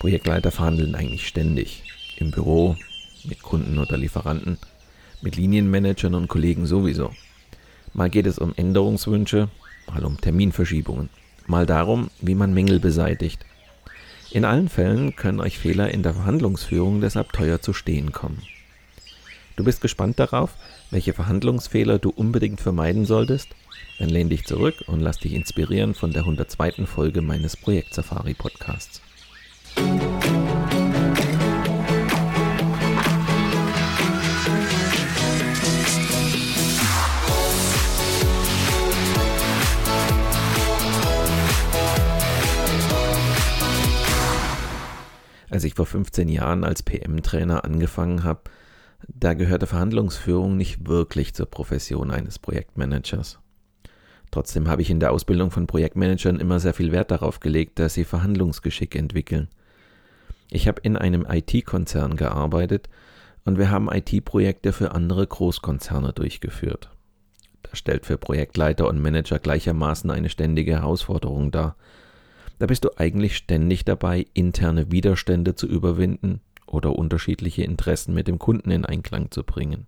Projektleiter verhandeln eigentlich ständig. Im Büro, mit Kunden oder Lieferanten, mit Linienmanagern und Kollegen sowieso. Mal geht es um Änderungswünsche, mal um Terminverschiebungen, mal darum, wie man Mängel beseitigt. In allen Fällen können euch Fehler in der Verhandlungsführung deshalb teuer zu stehen kommen. Du bist gespannt darauf, welche Verhandlungsfehler du unbedingt vermeiden solltest? Dann lehn dich zurück und lass dich inspirieren von der 102. Folge meines Projekt Safari Podcasts. Als ich vor 15 Jahren als PM-Trainer angefangen habe, da gehörte Verhandlungsführung nicht wirklich zur Profession eines Projektmanagers. Trotzdem habe ich in der Ausbildung von Projektmanagern immer sehr viel Wert darauf gelegt, dass sie Verhandlungsgeschick entwickeln. Ich habe in einem IT-Konzern gearbeitet und wir haben IT-Projekte für andere Großkonzerne durchgeführt. Das stellt für Projektleiter und Manager gleichermaßen eine ständige Herausforderung dar. Da bist du eigentlich ständig dabei, interne Widerstände zu überwinden oder unterschiedliche Interessen mit dem Kunden in Einklang zu bringen.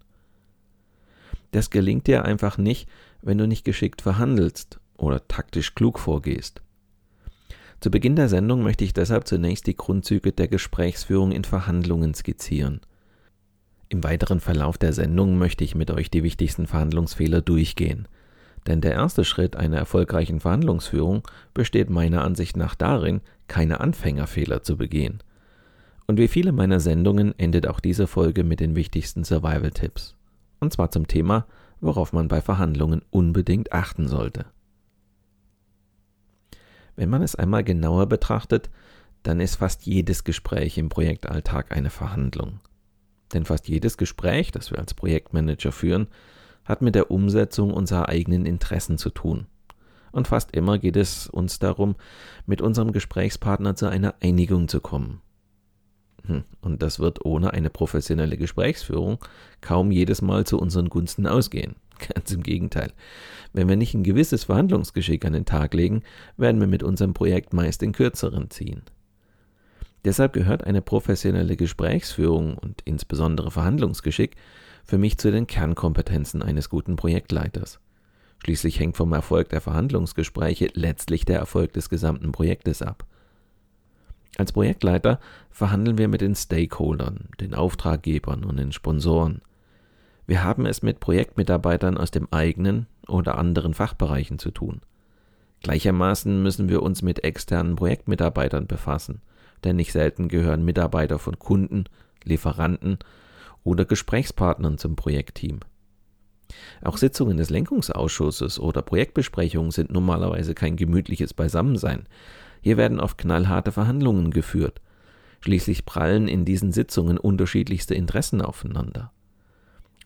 Das gelingt dir einfach nicht, wenn du nicht geschickt verhandelst oder taktisch klug vorgehst. Zu Beginn der Sendung möchte ich deshalb zunächst die Grundzüge der Gesprächsführung in Verhandlungen skizzieren. Im weiteren Verlauf der Sendung möchte ich mit euch die wichtigsten Verhandlungsfehler durchgehen. Denn der erste Schritt einer erfolgreichen Verhandlungsführung besteht meiner Ansicht nach darin, keine Anfängerfehler zu begehen. Und wie viele meiner Sendungen endet auch diese Folge mit den wichtigsten Survival-Tipps. Und zwar zum Thema, worauf man bei Verhandlungen unbedingt achten sollte. Wenn man es einmal genauer betrachtet, dann ist fast jedes Gespräch im Projektalltag eine Verhandlung. Denn fast jedes Gespräch, das wir als Projektmanager führen, hat mit der Umsetzung unserer eigenen Interessen zu tun. Und fast immer geht es uns darum, mit unserem Gesprächspartner zu einer Einigung zu kommen. Hm, und das wird ohne eine professionelle Gesprächsführung kaum jedes Mal zu unseren Gunsten ausgehen. Ganz im Gegenteil. Wenn wir nicht ein gewisses Verhandlungsgeschick an den Tag legen, werden wir mit unserem Projekt meist den kürzeren ziehen. Deshalb gehört eine professionelle Gesprächsführung und insbesondere Verhandlungsgeschick für mich zu den Kernkompetenzen eines guten Projektleiters. Schließlich hängt vom Erfolg der Verhandlungsgespräche letztlich der Erfolg des gesamten Projektes ab. Als Projektleiter verhandeln wir mit den Stakeholdern, den Auftraggebern und den Sponsoren. Wir haben es mit Projektmitarbeitern aus dem eigenen oder anderen Fachbereichen zu tun. Gleichermaßen müssen wir uns mit externen Projektmitarbeitern befassen, denn nicht selten gehören Mitarbeiter von Kunden, Lieferanten oder Gesprächspartnern zum Projektteam. Auch Sitzungen des Lenkungsausschusses oder Projektbesprechungen sind normalerweise kein gemütliches Beisammensein. Hier werden oft knallharte Verhandlungen geführt. Schließlich prallen in diesen Sitzungen unterschiedlichste Interessen aufeinander.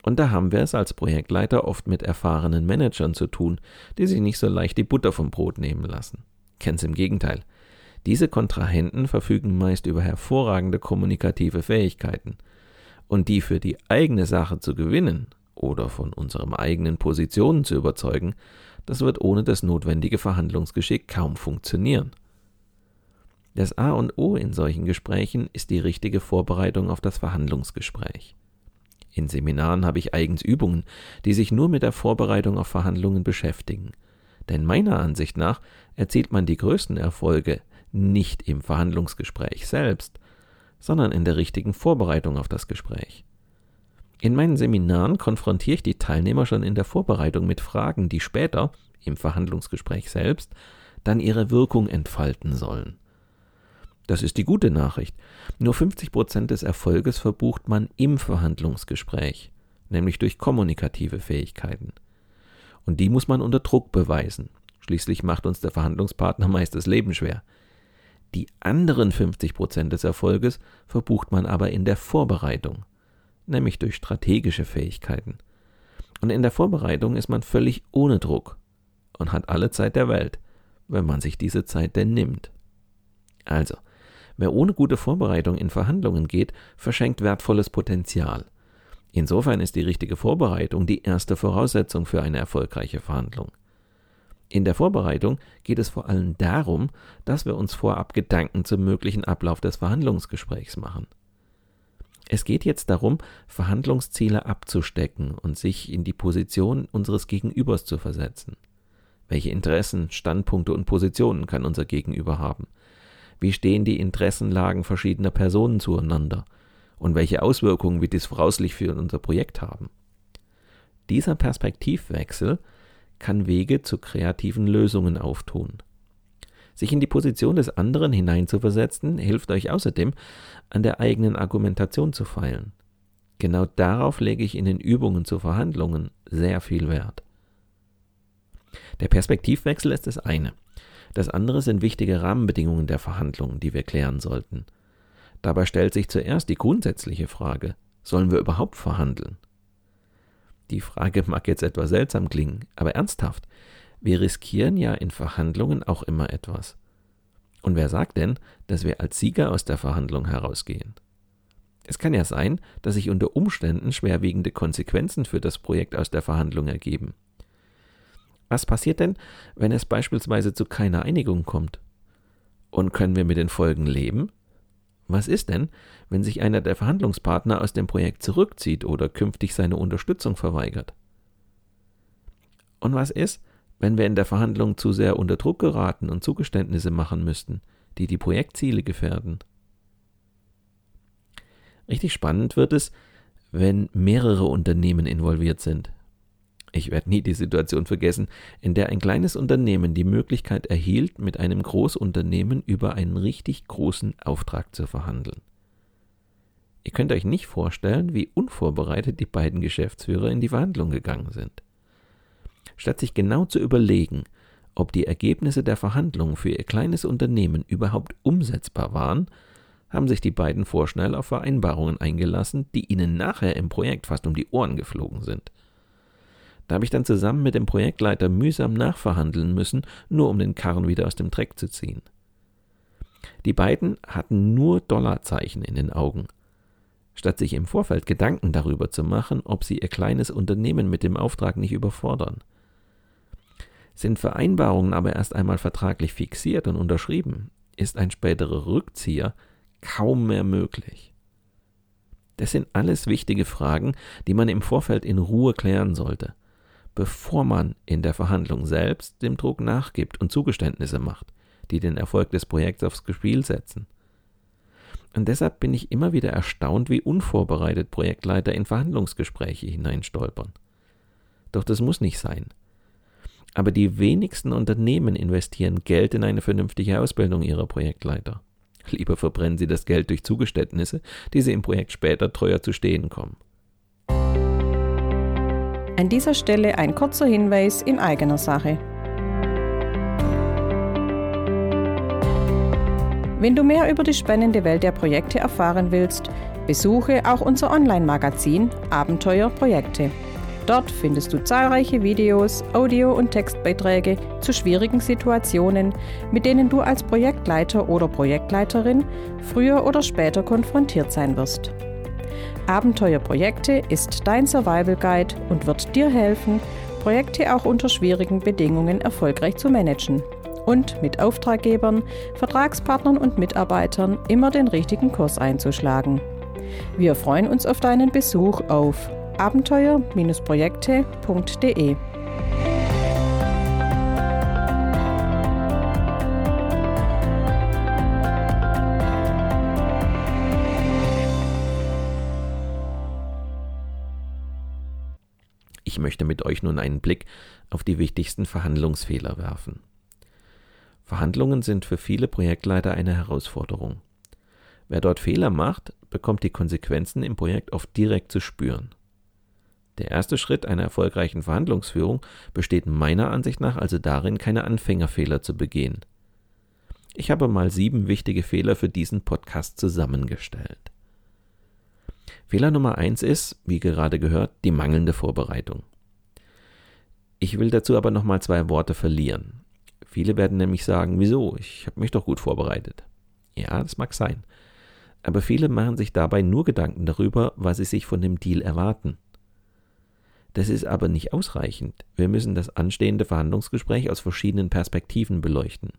Und da haben wir es als Projektleiter oft mit erfahrenen Managern zu tun, die sich nicht so leicht die Butter vom Brot nehmen lassen. Ganz im Gegenteil. Diese Kontrahenten verfügen meist über hervorragende kommunikative Fähigkeiten. Und die für die eigene Sache zu gewinnen oder von unserem eigenen Positionen zu überzeugen, das wird ohne das notwendige Verhandlungsgeschick kaum funktionieren. Das A und O in solchen Gesprächen ist die richtige Vorbereitung auf das Verhandlungsgespräch. In Seminaren habe ich eigens Übungen, die sich nur mit der Vorbereitung auf Verhandlungen beschäftigen. Denn meiner Ansicht nach erzielt man die größten Erfolge nicht im Verhandlungsgespräch selbst, sondern in der richtigen Vorbereitung auf das Gespräch. In meinen Seminaren konfrontiere ich die Teilnehmer schon in der Vorbereitung mit Fragen, die später, im Verhandlungsgespräch selbst, dann ihre Wirkung entfalten sollen. Das ist die gute Nachricht. Nur 50 Prozent des Erfolges verbucht man im Verhandlungsgespräch, nämlich durch kommunikative Fähigkeiten. Und die muss man unter Druck beweisen. Schließlich macht uns der Verhandlungspartner meist das Leben schwer. Die anderen 50 Prozent des Erfolges verbucht man aber in der Vorbereitung, nämlich durch strategische Fähigkeiten. Und in der Vorbereitung ist man völlig ohne Druck und hat alle Zeit der Welt, wenn man sich diese Zeit denn nimmt. Also, wer ohne gute Vorbereitung in Verhandlungen geht, verschenkt wertvolles Potenzial. Insofern ist die richtige Vorbereitung die erste Voraussetzung für eine erfolgreiche Verhandlung. In der Vorbereitung geht es vor allem darum, dass wir uns vorab Gedanken zum möglichen Ablauf des Verhandlungsgesprächs machen. Es geht jetzt darum, Verhandlungsziele abzustecken und sich in die Position unseres Gegenübers zu versetzen. Welche Interessen, Standpunkte und Positionen kann unser Gegenüber haben? Wie stehen die Interessenlagen verschiedener Personen zueinander? Und welche Auswirkungen wird dies voraussichtlich für unser Projekt haben? Dieser Perspektivwechsel kann Wege zu kreativen Lösungen auftun. Sich in die Position des anderen hineinzuversetzen, hilft euch außerdem, an der eigenen Argumentation zu feilen. Genau darauf lege ich in den Übungen zu Verhandlungen sehr viel Wert. Der Perspektivwechsel ist das eine. Das andere sind wichtige Rahmenbedingungen der Verhandlungen, die wir klären sollten. Dabei stellt sich zuerst die grundsätzliche Frage, sollen wir überhaupt verhandeln? Die Frage mag jetzt etwas seltsam klingen, aber ernsthaft, wir riskieren ja in Verhandlungen auch immer etwas. Und wer sagt denn, dass wir als Sieger aus der Verhandlung herausgehen? Es kann ja sein, dass sich unter Umständen schwerwiegende Konsequenzen für das Projekt aus der Verhandlung ergeben. Was passiert denn, wenn es beispielsweise zu keiner Einigung kommt? Und können wir mit den Folgen leben? Was ist denn, wenn sich einer der Verhandlungspartner aus dem Projekt zurückzieht oder künftig seine Unterstützung verweigert? Und was ist, wenn wir in der Verhandlung zu sehr unter Druck geraten und Zugeständnisse machen müssten, die die Projektziele gefährden? Richtig spannend wird es, wenn mehrere Unternehmen involviert sind, ich werde nie die Situation vergessen, in der ein kleines Unternehmen die Möglichkeit erhielt, mit einem Großunternehmen über einen richtig großen Auftrag zu verhandeln. Ihr könnt euch nicht vorstellen, wie unvorbereitet die beiden Geschäftsführer in die Verhandlung gegangen sind. Statt sich genau zu überlegen, ob die Ergebnisse der Verhandlungen für ihr kleines Unternehmen überhaupt umsetzbar waren, haben sich die beiden vorschnell auf Vereinbarungen eingelassen, die ihnen nachher im Projekt fast um die Ohren geflogen sind. Da habe ich dann zusammen mit dem Projektleiter mühsam nachverhandeln müssen, nur um den Karren wieder aus dem Dreck zu ziehen. Die beiden hatten nur Dollarzeichen in den Augen. Statt sich im Vorfeld Gedanken darüber zu machen, ob sie ihr kleines Unternehmen mit dem Auftrag nicht überfordern. Sind Vereinbarungen aber erst einmal vertraglich fixiert und unterschrieben, ist ein späterer Rückzieher kaum mehr möglich. Das sind alles wichtige Fragen, die man im Vorfeld in Ruhe klären sollte bevor man in der Verhandlung selbst dem Druck nachgibt und Zugeständnisse macht, die den Erfolg des Projekts aufs Spiel setzen. Und deshalb bin ich immer wieder erstaunt, wie unvorbereitet Projektleiter in Verhandlungsgespräche hineinstolpern. Doch das muss nicht sein. Aber die wenigsten Unternehmen investieren Geld in eine vernünftige Ausbildung ihrer Projektleiter. Lieber verbrennen sie das Geld durch Zugeständnisse, die sie im Projekt später teuer zu stehen kommen. An dieser Stelle ein kurzer Hinweis in eigener Sache. Wenn du mehr über die spannende Welt der Projekte erfahren willst, besuche auch unser Online-Magazin Abenteuer Projekte. Dort findest du zahlreiche Videos, Audio- und Textbeiträge zu schwierigen Situationen, mit denen du als Projektleiter oder Projektleiterin früher oder später konfrontiert sein wirst. Abenteuerprojekte ist dein Survival Guide und wird dir helfen, Projekte auch unter schwierigen Bedingungen erfolgreich zu managen und mit Auftraggebern, Vertragspartnern und Mitarbeitern immer den richtigen Kurs einzuschlagen. Wir freuen uns auf deinen Besuch auf abenteuer-projekte.de. möchte mit euch nun einen Blick auf die wichtigsten Verhandlungsfehler werfen. Verhandlungen sind für viele Projektleiter eine Herausforderung. Wer dort Fehler macht, bekommt die Konsequenzen im Projekt oft direkt zu spüren. Der erste Schritt einer erfolgreichen Verhandlungsführung besteht meiner Ansicht nach also darin, keine Anfängerfehler zu begehen. Ich habe mal sieben wichtige Fehler für diesen Podcast zusammengestellt. Fehler Nummer eins ist, wie gerade gehört, die mangelnde Vorbereitung. Ich will dazu aber nochmal zwei Worte verlieren. Viele werden nämlich sagen, wieso? Ich habe mich doch gut vorbereitet. Ja, das mag sein. Aber viele machen sich dabei nur Gedanken darüber, was sie sich von dem Deal erwarten. Das ist aber nicht ausreichend. Wir müssen das anstehende Verhandlungsgespräch aus verschiedenen Perspektiven beleuchten.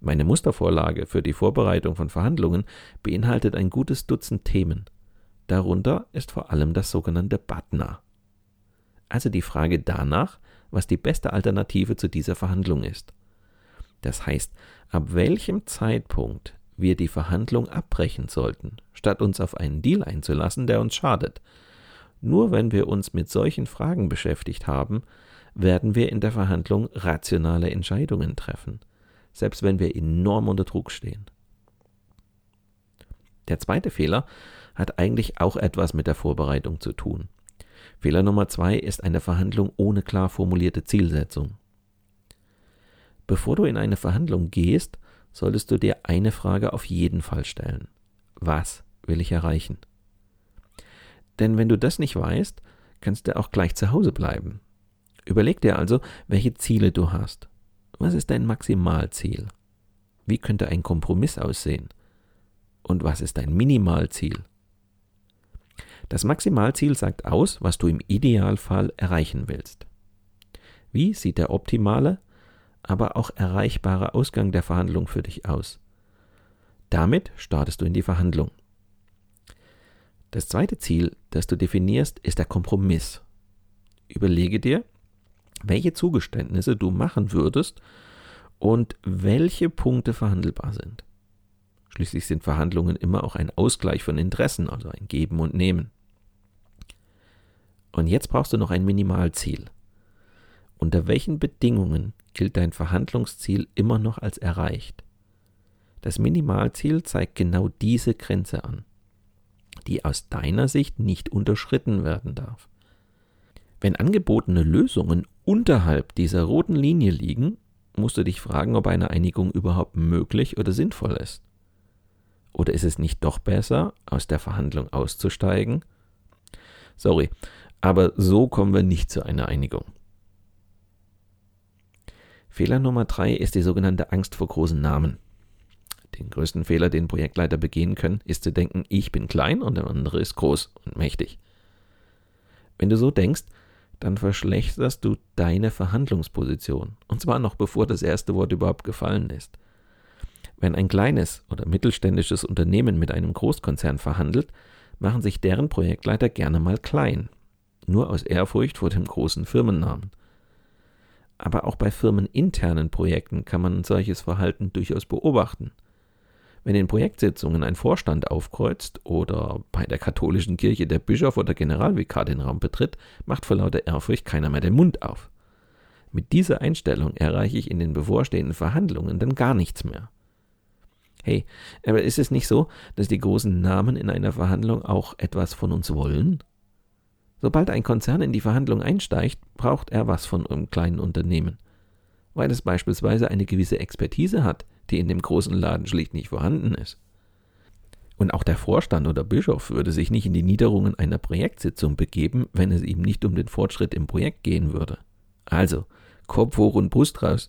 Meine Mustervorlage für die Vorbereitung von Verhandlungen beinhaltet ein gutes Dutzend Themen. Darunter ist vor allem das sogenannte BATNA. Also die Frage danach, was die beste Alternative zu dieser Verhandlung ist. Das heißt, ab welchem Zeitpunkt wir die Verhandlung abbrechen sollten, statt uns auf einen Deal einzulassen, der uns schadet, nur wenn wir uns mit solchen Fragen beschäftigt haben, werden wir in der Verhandlung rationale Entscheidungen treffen, selbst wenn wir enorm unter Druck stehen. Der zweite Fehler hat eigentlich auch etwas mit der Vorbereitung zu tun. Fehler Nummer zwei ist eine Verhandlung ohne klar formulierte Zielsetzung. Bevor du in eine Verhandlung gehst, solltest du dir eine Frage auf jeden Fall stellen. Was will ich erreichen? Denn wenn du das nicht weißt, kannst du auch gleich zu Hause bleiben. Überleg dir also, welche Ziele du hast. Was ist dein Maximalziel? Wie könnte ein Kompromiss aussehen? Und was ist dein Minimalziel? Das Maximalziel sagt aus, was du im Idealfall erreichen willst. Wie sieht der optimale, aber auch erreichbare Ausgang der Verhandlung für dich aus? Damit startest du in die Verhandlung. Das zweite Ziel, das du definierst, ist der Kompromiss. Überlege dir, welche Zugeständnisse du machen würdest und welche Punkte verhandelbar sind. Schließlich sind Verhandlungen immer auch ein Ausgleich von Interessen, also ein Geben und Nehmen. Und jetzt brauchst du noch ein Minimalziel. Unter welchen Bedingungen gilt dein Verhandlungsziel immer noch als erreicht? Das Minimalziel zeigt genau diese Grenze an die aus deiner Sicht nicht unterschritten werden darf. Wenn angebotene Lösungen unterhalb dieser roten Linie liegen, musst du dich fragen, ob eine Einigung überhaupt möglich oder sinnvoll ist. Oder ist es nicht doch besser, aus der Verhandlung auszusteigen? Sorry, aber so kommen wir nicht zu einer Einigung. Fehler Nummer drei ist die sogenannte Angst vor großen Namen. Den größten Fehler, den Projektleiter begehen können, ist zu denken, ich bin klein und der andere ist groß und mächtig. Wenn du so denkst, dann verschlechterst du deine Verhandlungsposition. Und zwar noch bevor das erste Wort überhaupt gefallen ist. Wenn ein kleines oder mittelständisches Unternehmen mit einem Großkonzern verhandelt, machen sich deren Projektleiter gerne mal klein. Nur aus Ehrfurcht vor dem großen Firmennamen. Aber auch bei firmeninternen Projekten kann man solches Verhalten durchaus beobachten. Wenn in Projektsitzungen ein Vorstand aufkreuzt oder bei der katholischen Kirche der Bischof oder Generalvikar den Raum betritt, macht vor lauter Ehrfurcht keiner mehr den Mund auf. Mit dieser Einstellung erreiche ich in den bevorstehenden Verhandlungen dann gar nichts mehr. Hey, aber ist es nicht so, dass die großen Namen in einer Verhandlung auch etwas von uns wollen? Sobald ein Konzern in die Verhandlung einsteigt, braucht er was von einem kleinen Unternehmen. Weil es beispielsweise eine gewisse Expertise hat, die in dem großen Laden schlicht nicht vorhanden ist. Und auch der Vorstand oder Bischof würde sich nicht in die Niederungen einer Projektsitzung begeben, wenn es ihm nicht um den Fortschritt im Projekt gehen würde. Also, Kopf hoch und Brust raus.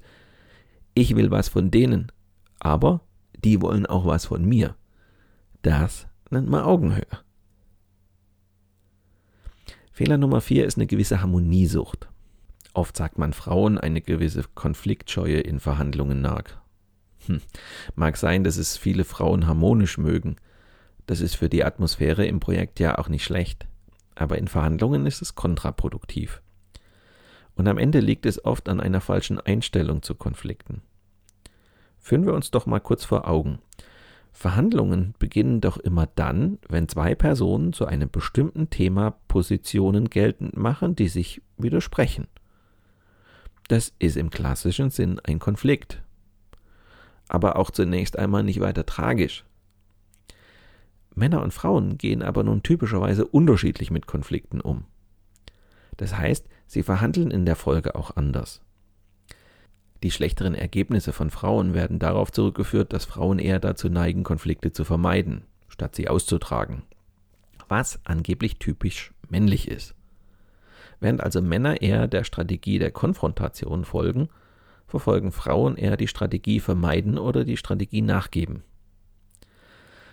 Ich will was von denen, aber die wollen auch was von mir. Das nennt man Augenhöhe. Fehler Nummer vier ist eine gewisse Harmoniesucht. Oft sagt man Frauen eine gewisse Konfliktscheue in Verhandlungen nach. Hm. Mag sein, dass es viele Frauen harmonisch mögen. Das ist für die Atmosphäre im Projekt ja auch nicht schlecht. Aber in Verhandlungen ist es kontraproduktiv. Und am Ende liegt es oft an einer falschen Einstellung zu Konflikten. Führen wir uns doch mal kurz vor Augen. Verhandlungen beginnen doch immer dann, wenn zwei Personen zu einem bestimmten Thema Positionen geltend machen, die sich widersprechen. Das ist im klassischen Sinn ein Konflikt. Aber auch zunächst einmal nicht weiter tragisch. Männer und Frauen gehen aber nun typischerweise unterschiedlich mit Konflikten um. Das heißt, sie verhandeln in der Folge auch anders. Die schlechteren Ergebnisse von Frauen werden darauf zurückgeführt, dass Frauen eher dazu neigen, Konflikte zu vermeiden, statt sie auszutragen. Was angeblich typisch männlich ist. Während also Männer eher der Strategie der Konfrontation folgen, verfolgen Frauen eher die Strategie vermeiden oder die Strategie nachgeben.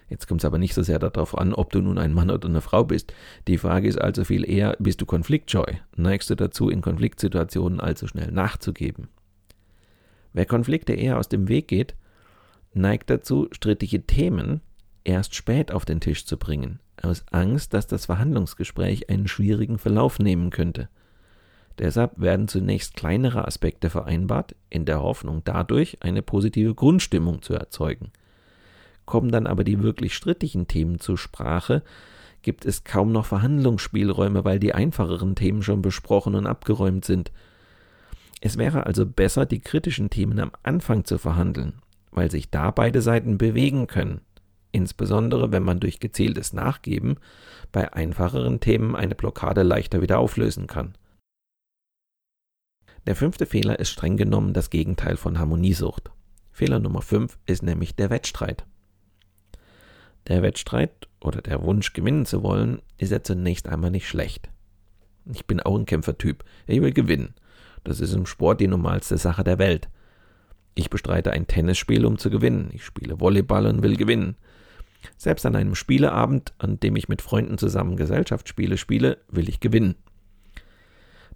Jetzt kommt es aber nicht so sehr darauf an, ob du nun ein Mann oder eine Frau bist. Die Frage ist also viel eher, bist du konfliktscheu? Neigst du dazu, in Konfliktsituationen allzu schnell nachzugeben? Wer Konflikte eher aus dem Weg geht, neigt dazu, strittige Themen erst spät auf den Tisch zu bringen, aus Angst, dass das Verhandlungsgespräch einen schwierigen Verlauf nehmen könnte. Deshalb werden zunächst kleinere Aspekte vereinbart, in der Hoffnung dadurch eine positive Grundstimmung zu erzeugen. Kommen dann aber die wirklich strittigen Themen zur Sprache, gibt es kaum noch Verhandlungsspielräume, weil die einfacheren Themen schon besprochen und abgeräumt sind – es wäre also besser, die kritischen Themen am Anfang zu verhandeln, weil sich da beide Seiten bewegen können, insbesondere wenn man durch gezieltes Nachgeben bei einfacheren Themen eine Blockade leichter wieder auflösen kann. Der fünfte Fehler ist streng genommen das Gegenteil von Harmoniesucht. Fehler Nummer 5 ist nämlich der Wettstreit. Der Wettstreit oder der Wunsch gewinnen zu wollen, ist ja zunächst einmal nicht schlecht. Ich bin auch ein Kämpfertyp. Ich will gewinnen. Das ist im Sport die normalste Sache der Welt. Ich bestreite ein Tennisspiel, um zu gewinnen. Ich spiele Volleyball und will gewinnen. Selbst an einem Spieleabend, an dem ich mit Freunden zusammen Gesellschaftsspiele spiele, will ich gewinnen.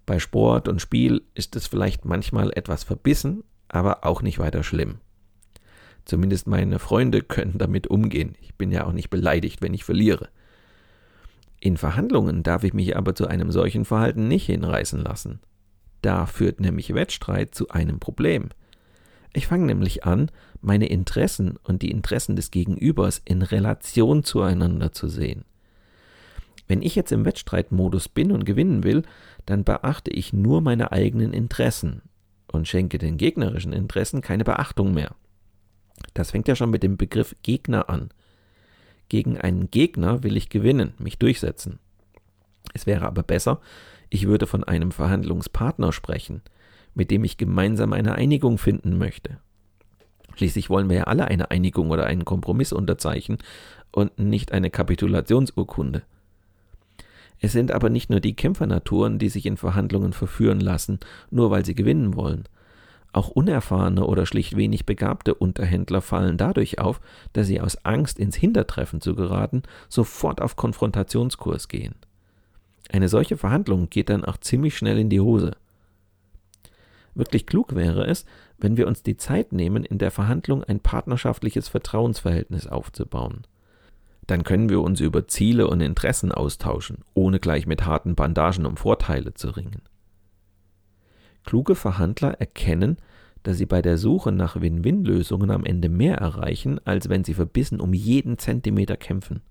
Bei Sport und Spiel ist es vielleicht manchmal etwas verbissen, aber auch nicht weiter schlimm. Zumindest meine Freunde können damit umgehen. Ich bin ja auch nicht beleidigt, wenn ich verliere. In Verhandlungen darf ich mich aber zu einem solchen Verhalten nicht hinreißen lassen. Da führt nämlich Wettstreit zu einem Problem. Ich fange nämlich an, meine Interessen und die Interessen des Gegenübers in Relation zueinander zu sehen. Wenn ich jetzt im Wettstreitmodus bin und gewinnen will, dann beachte ich nur meine eigenen Interessen und schenke den gegnerischen Interessen keine Beachtung mehr. Das fängt ja schon mit dem Begriff Gegner an. Gegen einen Gegner will ich gewinnen, mich durchsetzen. Es wäre aber besser, ich würde von einem Verhandlungspartner sprechen, mit dem ich gemeinsam eine Einigung finden möchte. Schließlich wollen wir ja alle eine Einigung oder einen Kompromiss unterzeichnen und nicht eine Kapitulationsurkunde. Es sind aber nicht nur die Kämpfernaturen, die sich in Verhandlungen verführen lassen, nur weil sie gewinnen wollen. Auch unerfahrene oder schlicht wenig begabte Unterhändler fallen dadurch auf, dass sie aus Angst ins Hintertreffen zu geraten, sofort auf Konfrontationskurs gehen. Eine solche Verhandlung geht dann auch ziemlich schnell in die Hose. Wirklich klug wäre es, wenn wir uns die Zeit nehmen, in der Verhandlung ein partnerschaftliches Vertrauensverhältnis aufzubauen. Dann können wir uns über Ziele und Interessen austauschen, ohne gleich mit harten Bandagen um Vorteile zu ringen. Kluge Verhandler erkennen, dass sie bei der Suche nach Win-Win-Lösungen am Ende mehr erreichen, als wenn sie verbissen um jeden Zentimeter kämpfen.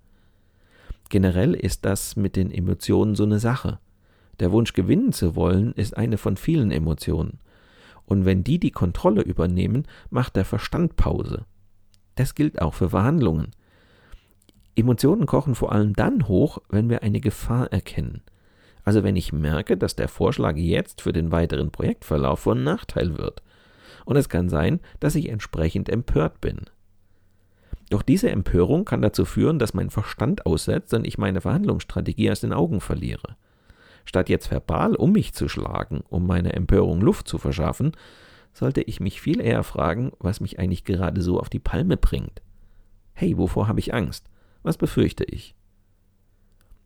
Generell ist das mit den Emotionen so eine Sache. Der Wunsch gewinnen zu wollen ist eine von vielen Emotionen. Und wenn die die Kontrolle übernehmen, macht der Verstand Pause. Das gilt auch für Verhandlungen. Emotionen kochen vor allem dann hoch, wenn wir eine Gefahr erkennen. Also wenn ich merke, dass der Vorschlag jetzt für den weiteren Projektverlauf von Nachteil wird. Und es kann sein, dass ich entsprechend empört bin. Doch diese Empörung kann dazu führen, dass mein Verstand aussetzt und ich meine Verhandlungsstrategie aus den Augen verliere. Statt jetzt verbal um mich zu schlagen, um meiner Empörung Luft zu verschaffen, sollte ich mich viel eher fragen, was mich eigentlich gerade so auf die Palme bringt. Hey, wovor habe ich Angst? Was befürchte ich?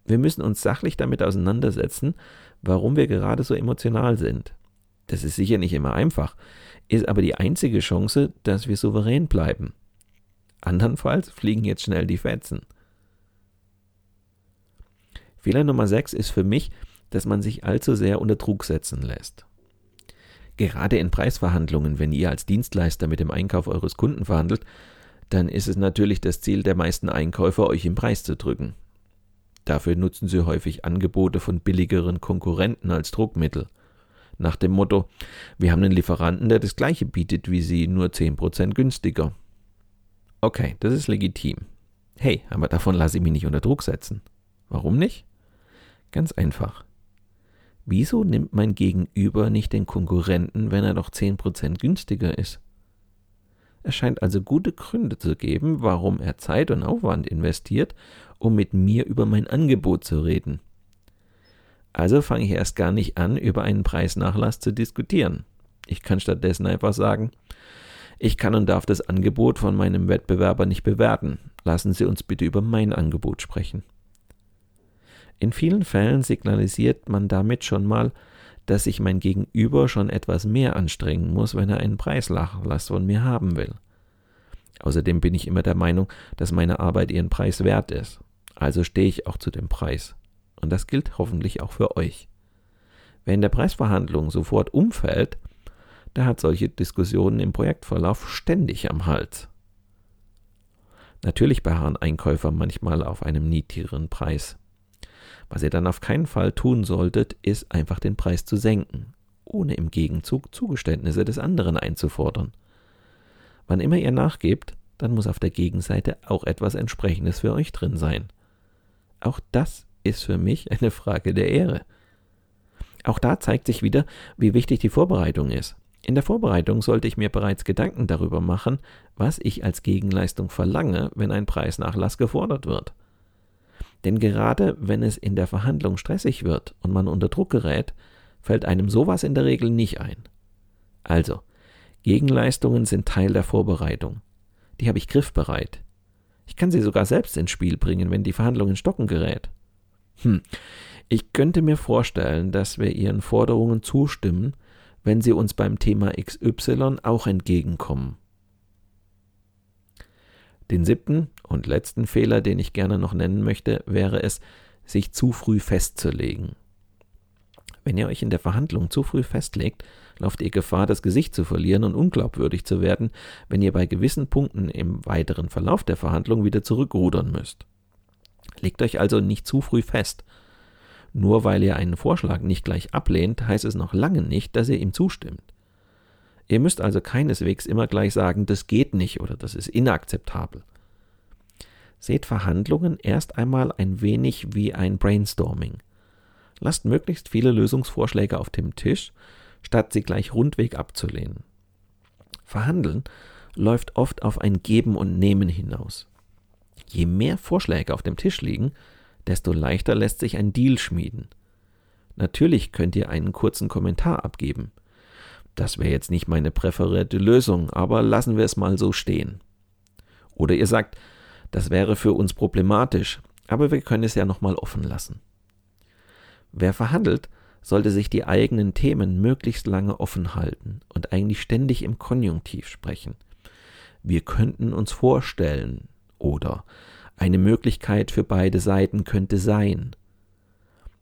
Wir müssen uns sachlich damit auseinandersetzen, warum wir gerade so emotional sind. Das ist sicher nicht immer einfach, ist aber die einzige Chance, dass wir souverän bleiben. Andernfalls fliegen jetzt schnell die Fetzen. Fehler Nummer 6 ist für mich, dass man sich allzu sehr unter Druck setzen lässt. Gerade in Preisverhandlungen, wenn ihr als Dienstleister mit dem Einkauf eures Kunden verhandelt, dann ist es natürlich das Ziel der meisten Einkäufer, euch im Preis zu drücken. Dafür nutzen sie häufig Angebote von billigeren Konkurrenten als Druckmittel. Nach dem Motto, wir haben einen Lieferanten, der das gleiche bietet wie Sie, nur 10% günstiger. Okay, das ist legitim. Hey, aber davon lasse ich mich nicht unter Druck setzen. Warum nicht? Ganz einfach. Wieso nimmt mein Gegenüber nicht den Konkurrenten, wenn er doch 10% günstiger ist? Es scheint also gute Gründe zu geben, warum er Zeit und Aufwand investiert, um mit mir über mein Angebot zu reden. Also fange ich erst gar nicht an, über einen Preisnachlass zu diskutieren. Ich kann stattdessen einfach sagen, ich kann und darf das Angebot von meinem Wettbewerber nicht bewerten. Lassen Sie uns bitte über mein Angebot sprechen. In vielen Fällen signalisiert man damit schon mal, dass sich mein Gegenüber schon etwas mehr anstrengen muss, wenn er einen Preislachlass von mir haben will. Außerdem bin ich immer der Meinung, dass meine Arbeit ihren Preis wert ist. Also stehe ich auch zu dem Preis. Und das gilt hoffentlich auch für euch. Wer in der Preisverhandlung sofort umfällt, der hat solche Diskussionen im Projektverlauf ständig am Hals. Natürlich beharren Einkäufer manchmal auf einem niedrigeren Preis. Was ihr dann auf keinen Fall tun solltet, ist einfach den Preis zu senken, ohne im Gegenzug Zugeständnisse des anderen einzufordern. Wann immer ihr nachgebt, dann muss auf der Gegenseite auch etwas Entsprechendes für euch drin sein. Auch das ist für mich eine Frage der Ehre. Auch da zeigt sich wieder, wie wichtig die Vorbereitung ist. In der Vorbereitung sollte ich mir bereits Gedanken darüber machen, was ich als Gegenleistung verlange, wenn ein Preisnachlass gefordert wird. Denn gerade wenn es in der Verhandlung stressig wird und man unter Druck gerät, fällt einem sowas in der Regel nicht ein. Also, Gegenleistungen sind Teil der Vorbereitung. Die habe ich griffbereit. Ich kann sie sogar selbst ins Spiel bringen, wenn die Verhandlung in Stocken gerät. Hm, ich könnte mir vorstellen, dass wir Ihren Forderungen zustimmen, wenn Sie uns beim Thema XY auch entgegenkommen. Den siebten und letzten Fehler, den ich gerne noch nennen möchte, wäre es, sich zu früh festzulegen. Wenn ihr euch in der Verhandlung zu früh festlegt, lauft ihr Gefahr, das Gesicht zu verlieren und unglaubwürdig zu werden, wenn ihr bei gewissen Punkten im weiteren Verlauf der Verhandlung wieder zurückrudern müsst. Legt euch also nicht zu früh fest. Nur weil ihr einen Vorschlag nicht gleich ablehnt, heißt es noch lange nicht, dass ihr ihm zustimmt. Ihr müsst also keineswegs immer gleich sagen, das geht nicht oder das ist inakzeptabel. Seht Verhandlungen erst einmal ein wenig wie ein Brainstorming. Lasst möglichst viele Lösungsvorschläge auf dem Tisch, statt sie gleich rundweg abzulehnen. Verhandeln läuft oft auf ein Geben und Nehmen hinaus. Je mehr Vorschläge auf dem Tisch liegen, desto leichter lässt sich ein Deal schmieden. Natürlich könnt ihr einen kurzen Kommentar abgeben. Das wäre jetzt nicht meine präferierte Lösung, aber lassen wir es mal so stehen. Oder ihr sagt, das wäre für uns problematisch, aber wir können es ja nochmal offen lassen. Wer verhandelt, sollte sich die eigenen Themen möglichst lange offen halten und eigentlich ständig im Konjunktiv sprechen. Wir könnten uns vorstellen oder eine Möglichkeit für beide Seiten könnte sein.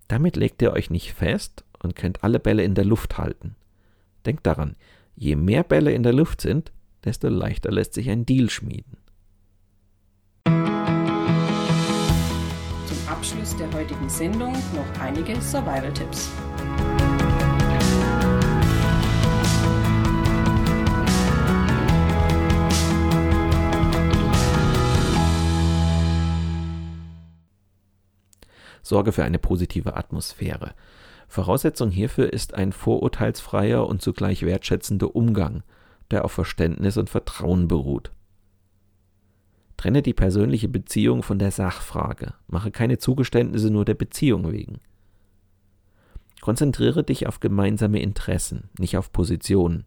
Damit legt ihr euch nicht fest und könnt alle Bälle in der Luft halten. Denkt daran, je mehr Bälle in der Luft sind, desto leichter lässt sich ein Deal schmieden. Zum Abschluss der heutigen Sendung noch einige Survival-Tipps. Sorge für eine positive Atmosphäre. Voraussetzung hierfür ist ein vorurteilsfreier und zugleich wertschätzender Umgang, der auf Verständnis und Vertrauen beruht. Trenne die persönliche Beziehung von der Sachfrage, mache keine Zugeständnisse nur der Beziehung wegen. Konzentriere dich auf gemeinsame Interessen, nicht auf Positionen.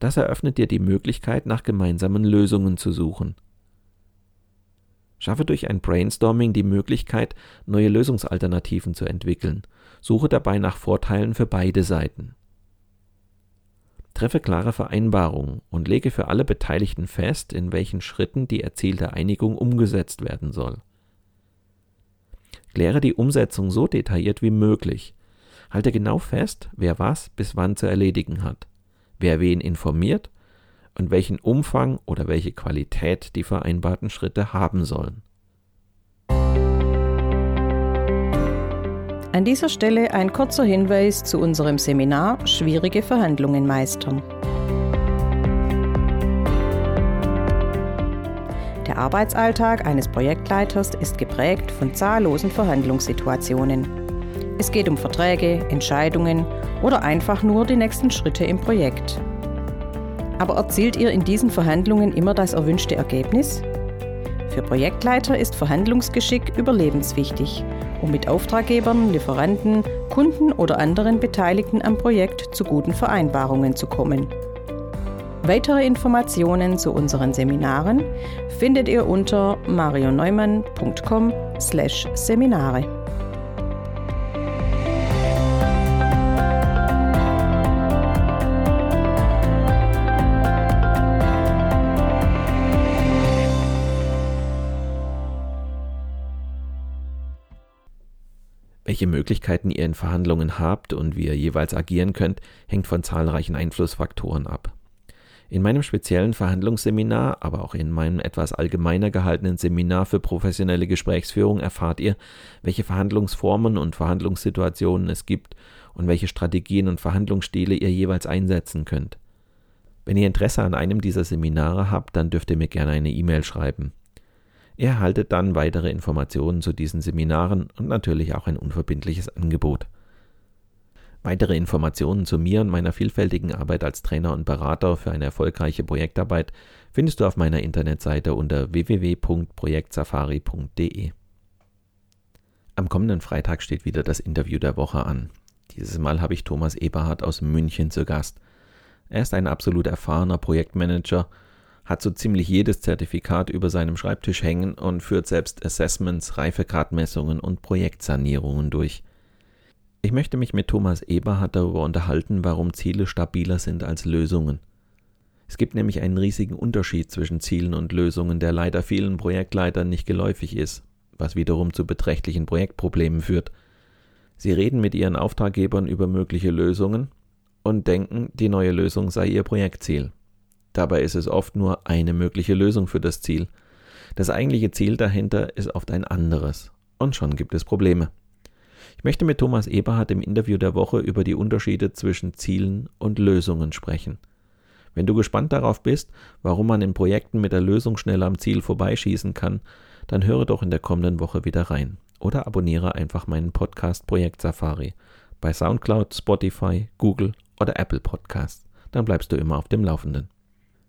Das eröffnet dir die Möglichkeit, nach gemeinsamen Lösungen zu suchen. Schaffe durch ein Brainstorming die Möglichkeit, neue Lösungsalternativen zu entwickeln. Suche dabei nach Vorteilen für beide Seiten. Treffe klare Vereinbarungen und lege für alle Beteiligten fest, in welchen Schritten die erzielte Einigung umgesetzt werden soll. Kläre die Umsetzung so detailliert wie möglich. Halte genau fest, wer was bis wann zu erledigen hat, wer wen informiert und welchen Umfang oder welche Qualität die vereinbarten Schritte haben sollen. An dieser Stelle ein kurzer Hinweis zu unserem Seminar Schwierige Verhandlungen meistern. Der Arbeitsalltag eines Projektleiters ist geprägt von zahllosen Verhandlungssituationen. Es geht um Verträge, Entscheidungen oder einfach nur die nächsten Schritte im Projekt. Aber erzielt ihr in diesen Verhandlungen immer das erwünschte Ergebnis? Für Projektleiter ist Verhandlungsgeschick überlebenswichtig, um mit Auftraggebern, Lieferanten, Kunden oder anderen Beteiligten am Projekt zu guten Vereinbarungen zu kommen. Weitere Informationen zu unseren Seminaren findet ihr unter marioneumann.com/seminare. Welche Möglichkeiten ihr in Verhandlungen habt und wie ihr jeweils agieren könnt, hängt von zahlreichen Einflussfaktoren ab. In meinem speziellen Verhandlungsseminar, aber auch in meinem etwas allgemeiner gehaltenen Seminar für professionelle Gesprächsführung erfahrt ihr, welche Verhandlungsformen und Verhandlungssituationen es gibt und welche Strategien und Verhandlungsstile ihr jeweils einsetzen könnt. Wenn ihr Interesse an einem dieser Seminare habt, dann dürft ihr mir gerne eine E-Mail schreiben. Ihr erhaltet dann weitere Informationen zu diesen Seminaren und natürlich auch ein unverbindliches Angebot. Weitere Informationen zu mir und meiner vielfältigen Arbeit als Trainer und Berater für eine erfolgreiche Projektarbeit findest du auf meiner Internetseite unter www.projektsafari.de. Am kommenden Freitag steht wieder das Interview der Woche an. Dieses Mal habe ich Thomas Eberhardt aus München zu Gast. Er ist ein absolut erfahrener Projektmanager, hat so ziemlich jedes Zertifikat über seinem Schreibtisch hängen und führt selbst Assessments, Reifegradmessungen und Projektsanierungen durch. Ich möchte mich mit Thomas Eberhardt darüber unterhalten, warum Ziele stabiler sind als Lösungen. Es gibt nämlich einen riesigen Unterschied zwischen Zielen und Lösungen, der leider vielen Projektleitern nicht geläufig ist, was wiederum zu beträchtlichen Projektproblemen führt. Sie reden mit ihren Auftraggebern über mögliche Lösungen und denken, die neue Lösung sei ihr Projektziel. Dabei ist es oft nur eine mögliche Lösung für das Ziel. Das eigentliche Ziel dahinter ist oft ein anderes. Und schon gibt es Probleme. Ich möchte mit Thomas Eberhardt im Interview der Woche über die Unterschiede zwischen Zielen und Lösungen sprechen. Wenn du gespannt darauf bist, warum man in Projekten mit der Lösung schneller am Ziel vorbeischießen kann, dann höre doch in der kommenden Woche wieder rein oder abonniere einfach meinen Podcast Projekt Safari bei SoundCloud, Spotify, Google oder Apple Podcasts. Dann bleibst du immer auf dem Laufenden.